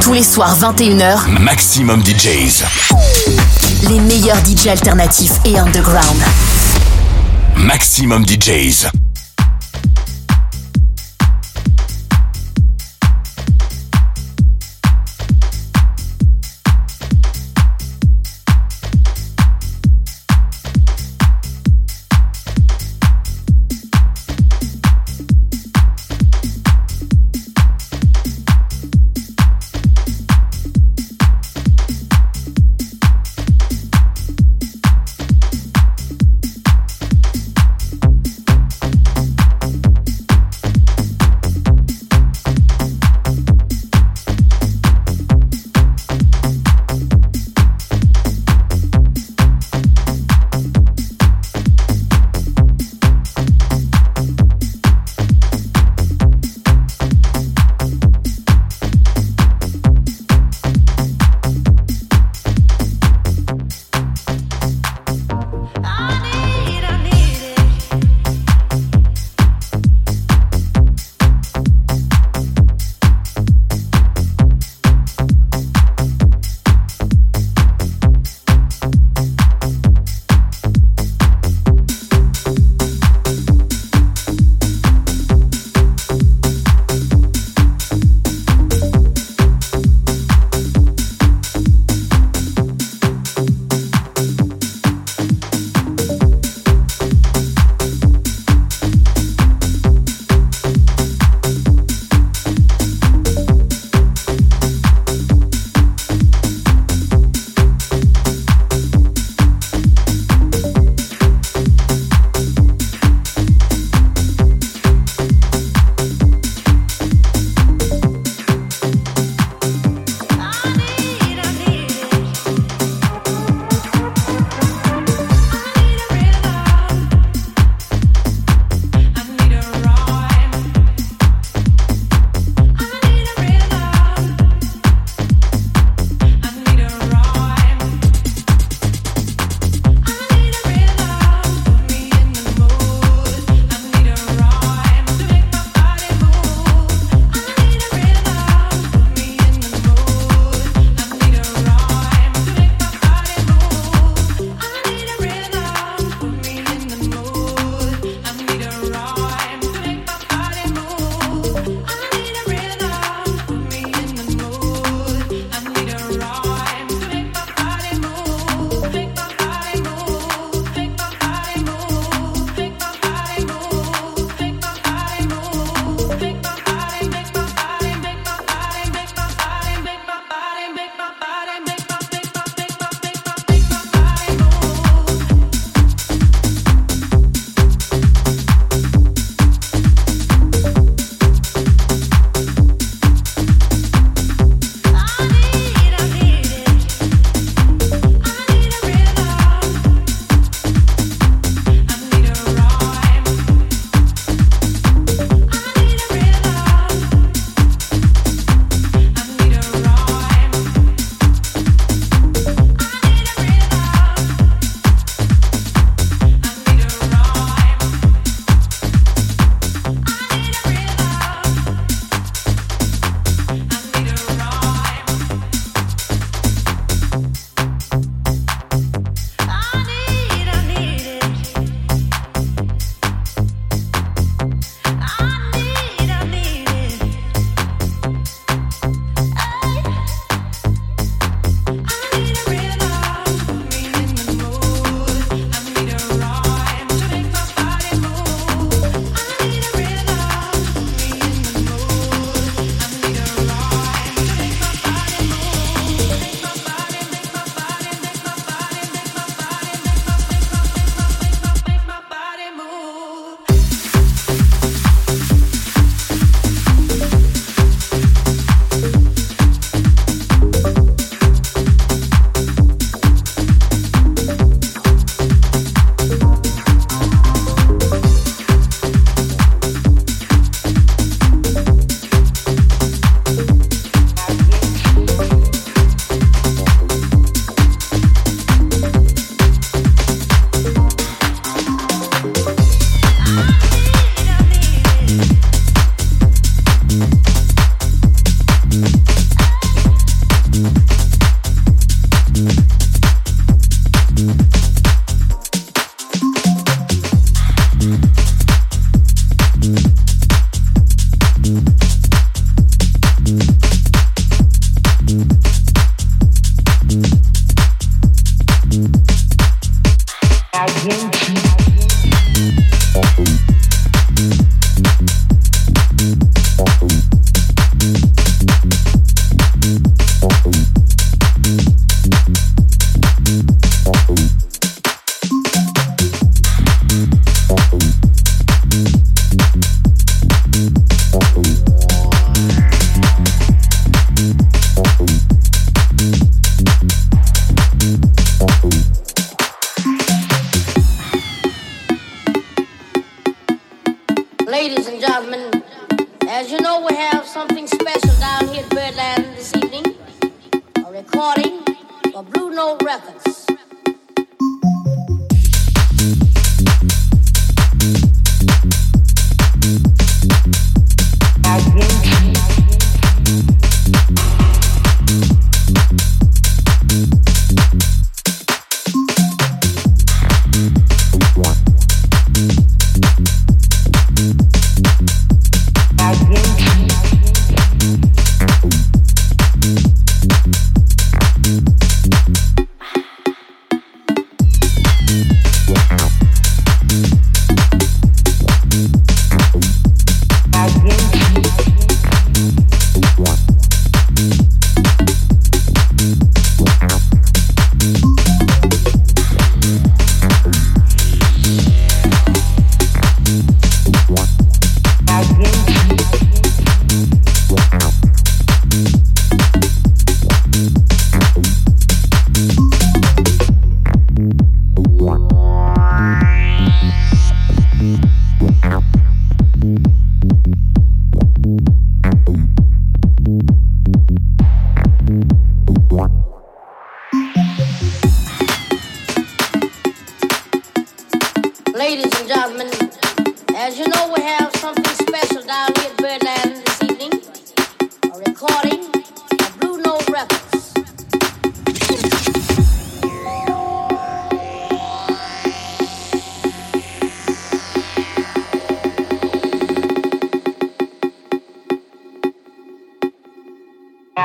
Tous les soirs 21h, Maximum DJs. les meilleurs DJ alternatifs et underground. Maximum DJs.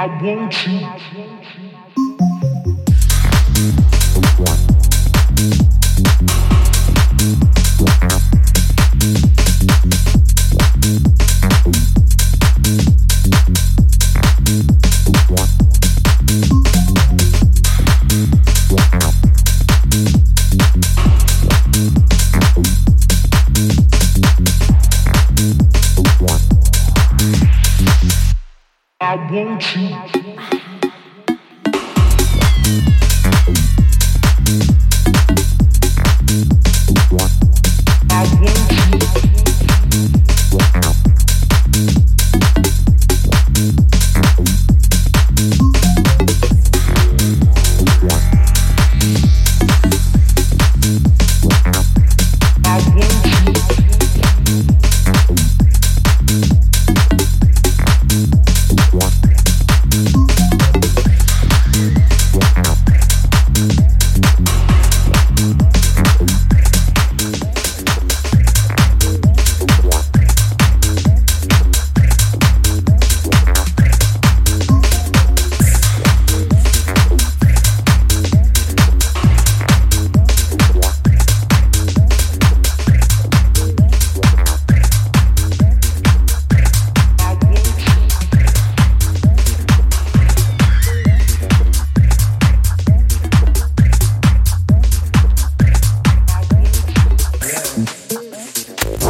I want you.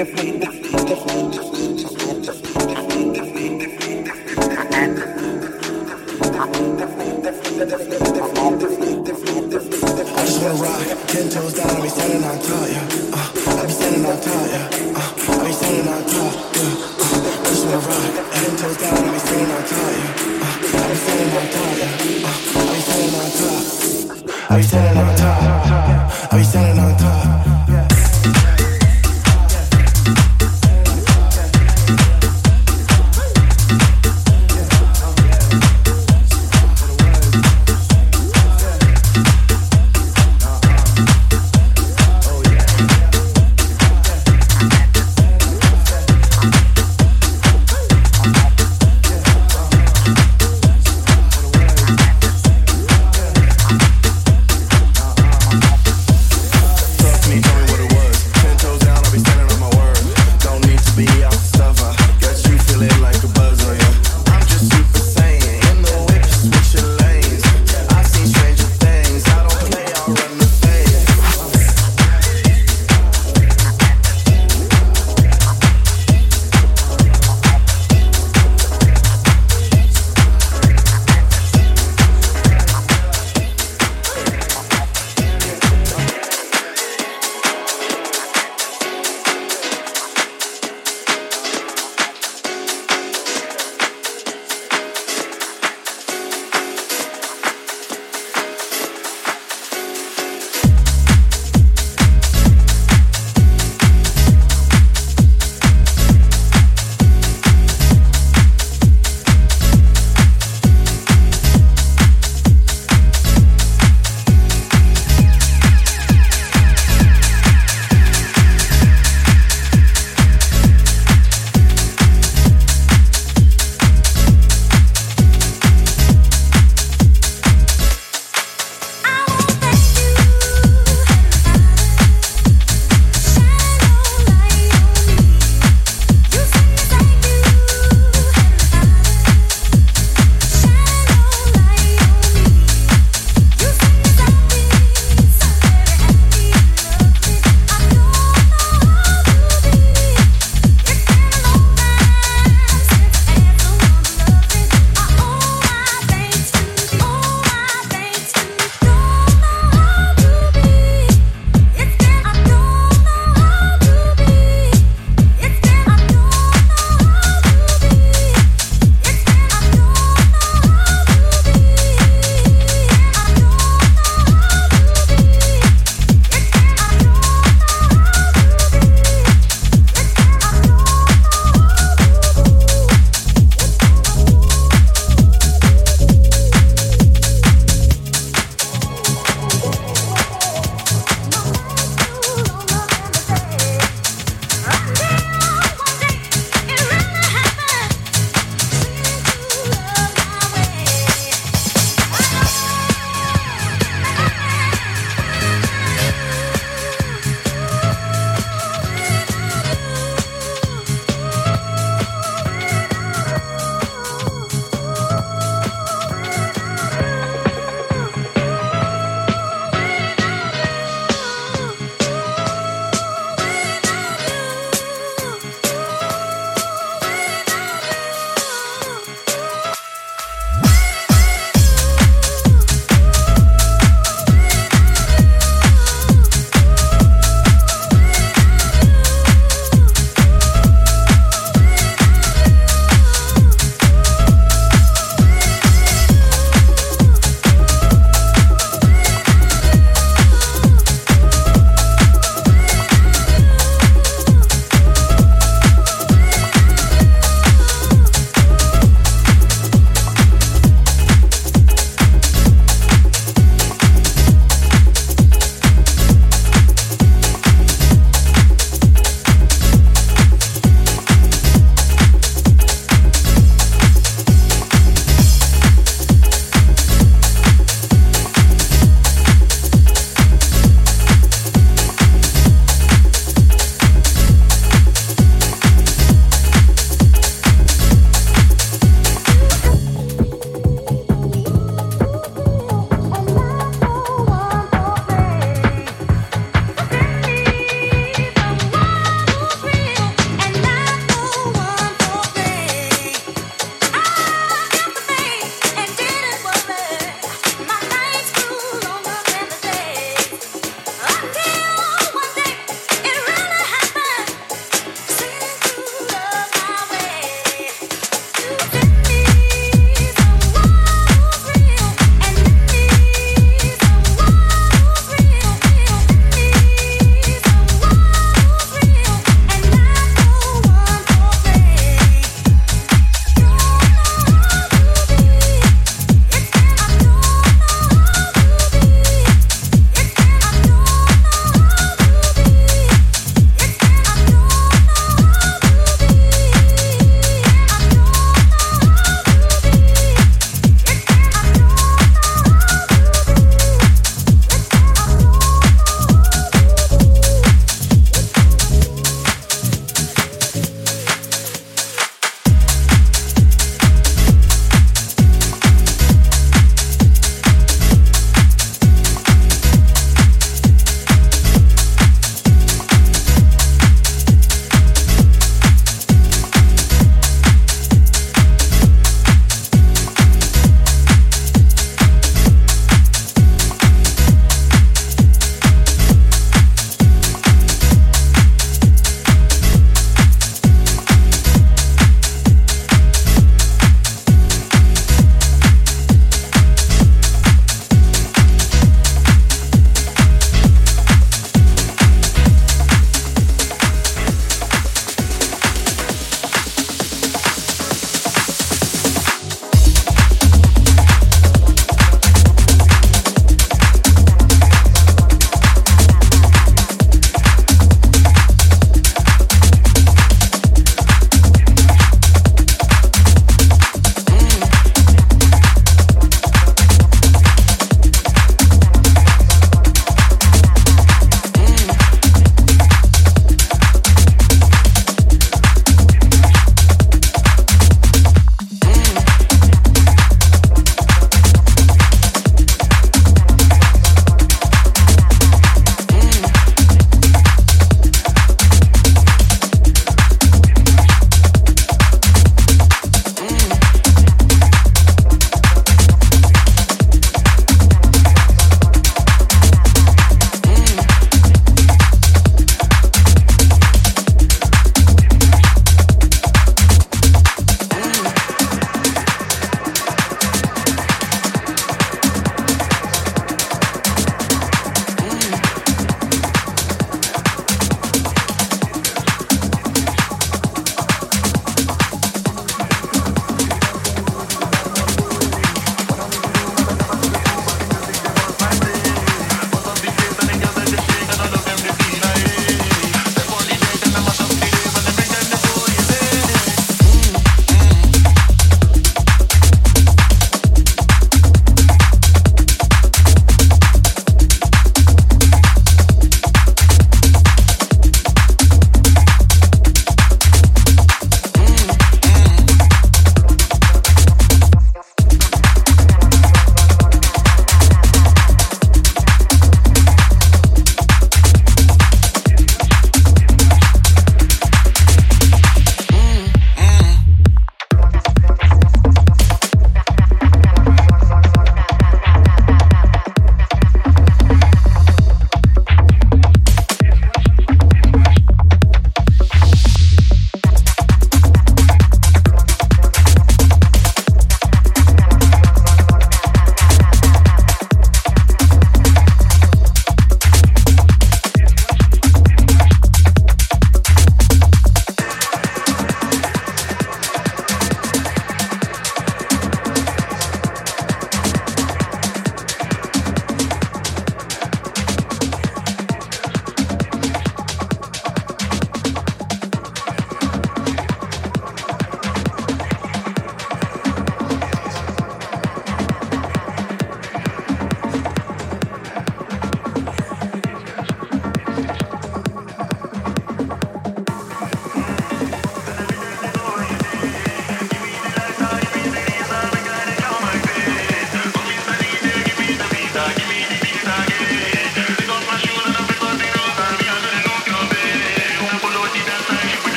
beautifully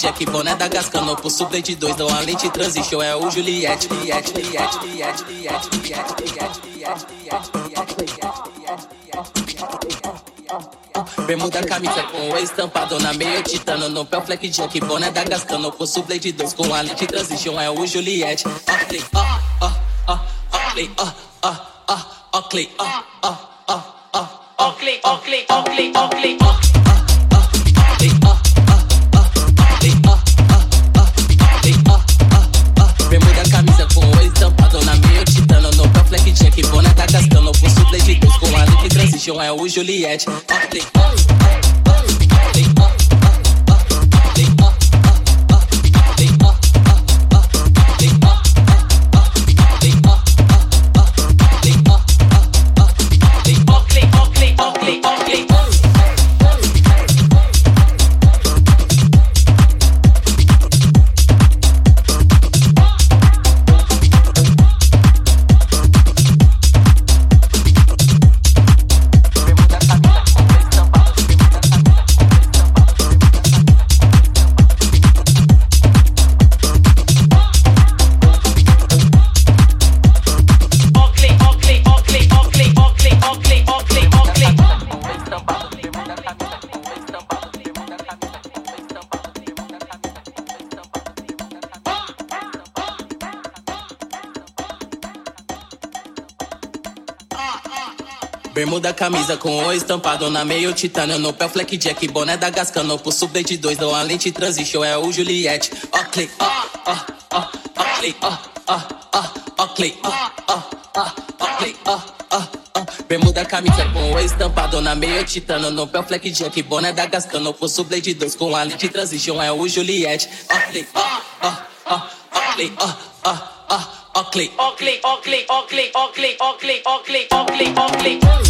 Jack, boné da Gascano. Pulso de dois, dou uma lente transition. É o Juliette, Juliette, Juliette, Juliette, Juliette, Juliette, Juliette, Juliette, Bermuda, camisa com o estampado na meio titano No pé fleck jack, boné da Gascano Pulso Blade 2 com a lente transition É o Juliette ó, catch Oakley, Bermuda, camisa com o estampado na meio titânio No pé fleck jack, boné da Gascano Pulso de dois, dou a lente É o Juliette Ó, click, ó, ó, ó, ó, ó, ó, ó, ó, ó, ó, ó, ó, ó, ó, ó Bermuda, camisa com o estampado na meio titânio No pé fleck jack, boné da Gascano Pulso de dois, com a lente transition É o Juliette Ó, ó, ó, ó, ó, ó, ó, ó Oakley, Oakley, Oakley, Oakley, Oakley, Oakley, Oakley, Oakley, Oakley.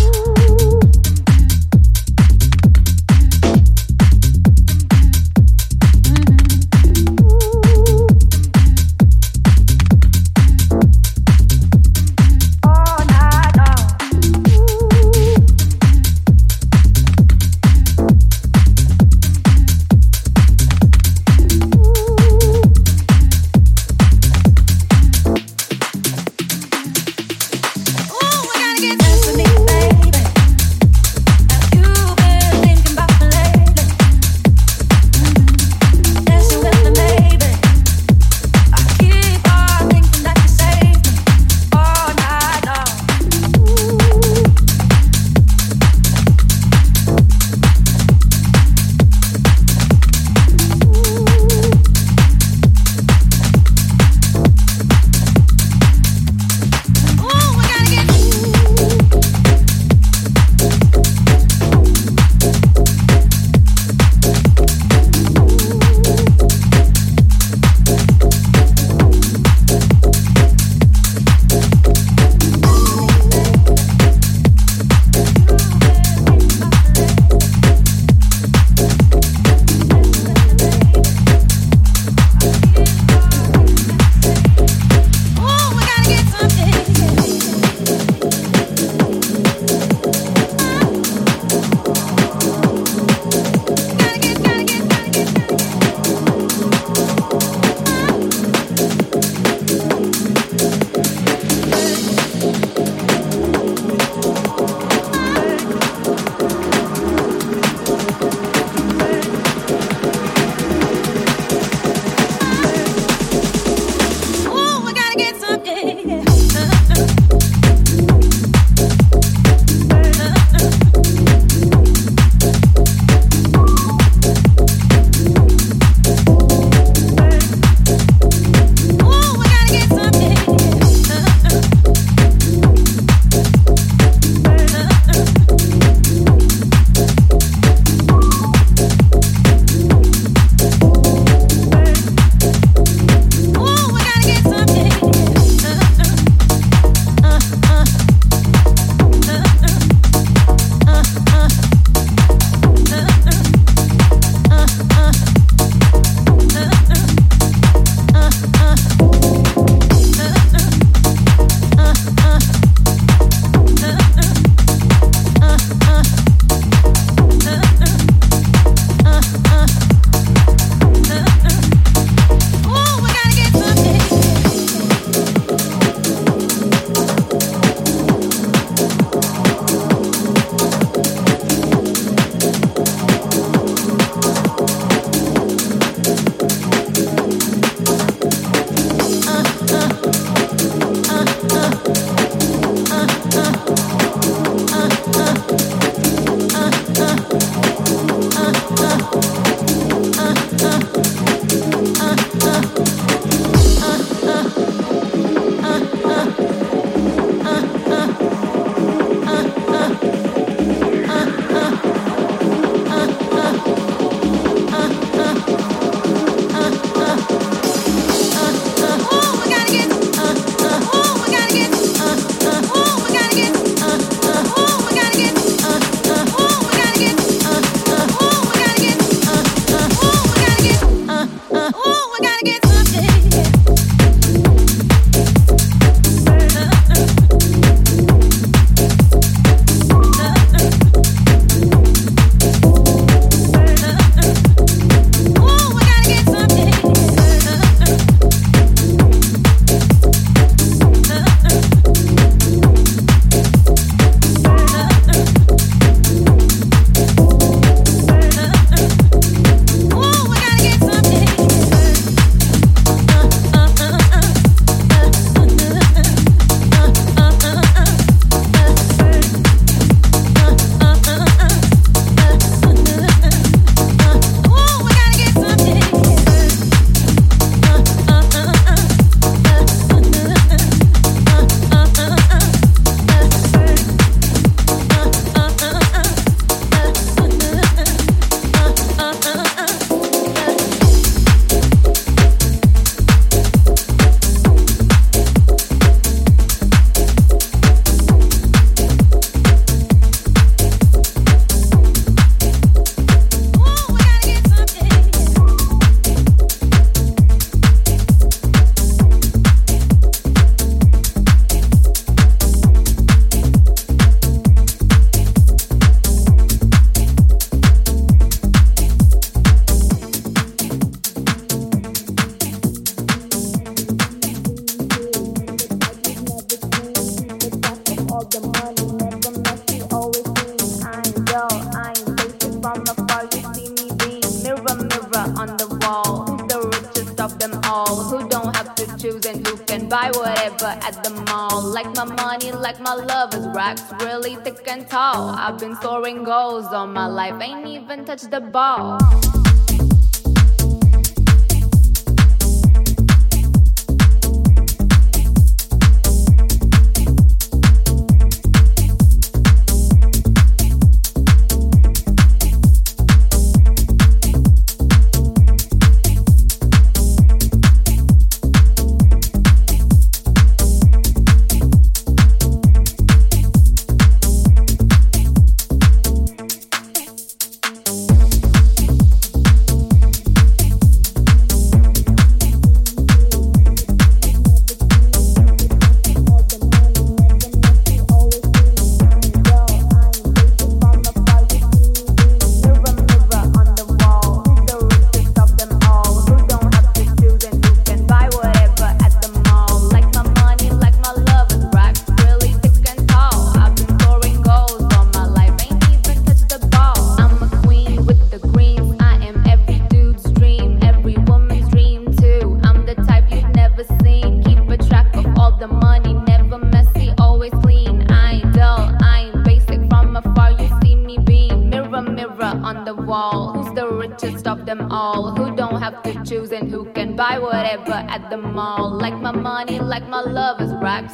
Goals all my life, ain't even touched the ball.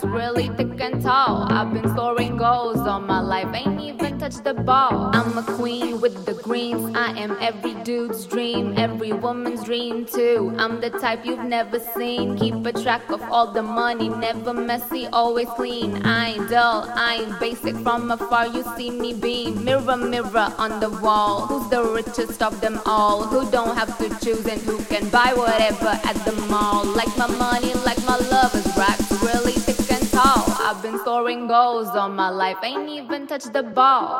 Really thick and tall. I've been scoring goals all my life, ain't even touched the ball. I'm a queen with the greens. I am every dude's dream, every woman's dream too. I'm the type you've never seen. Keep a track of all the money, never messy, always clean. I ain't dull, I ain't basic. From afar, you see me beam. Mirror, mirror on the wall. Who's the richest of them all? Who don't have to choose and who can buy whatever at the mall? Like my money, like my love is. I've been scoring goals all my life, ain't even touched the ball.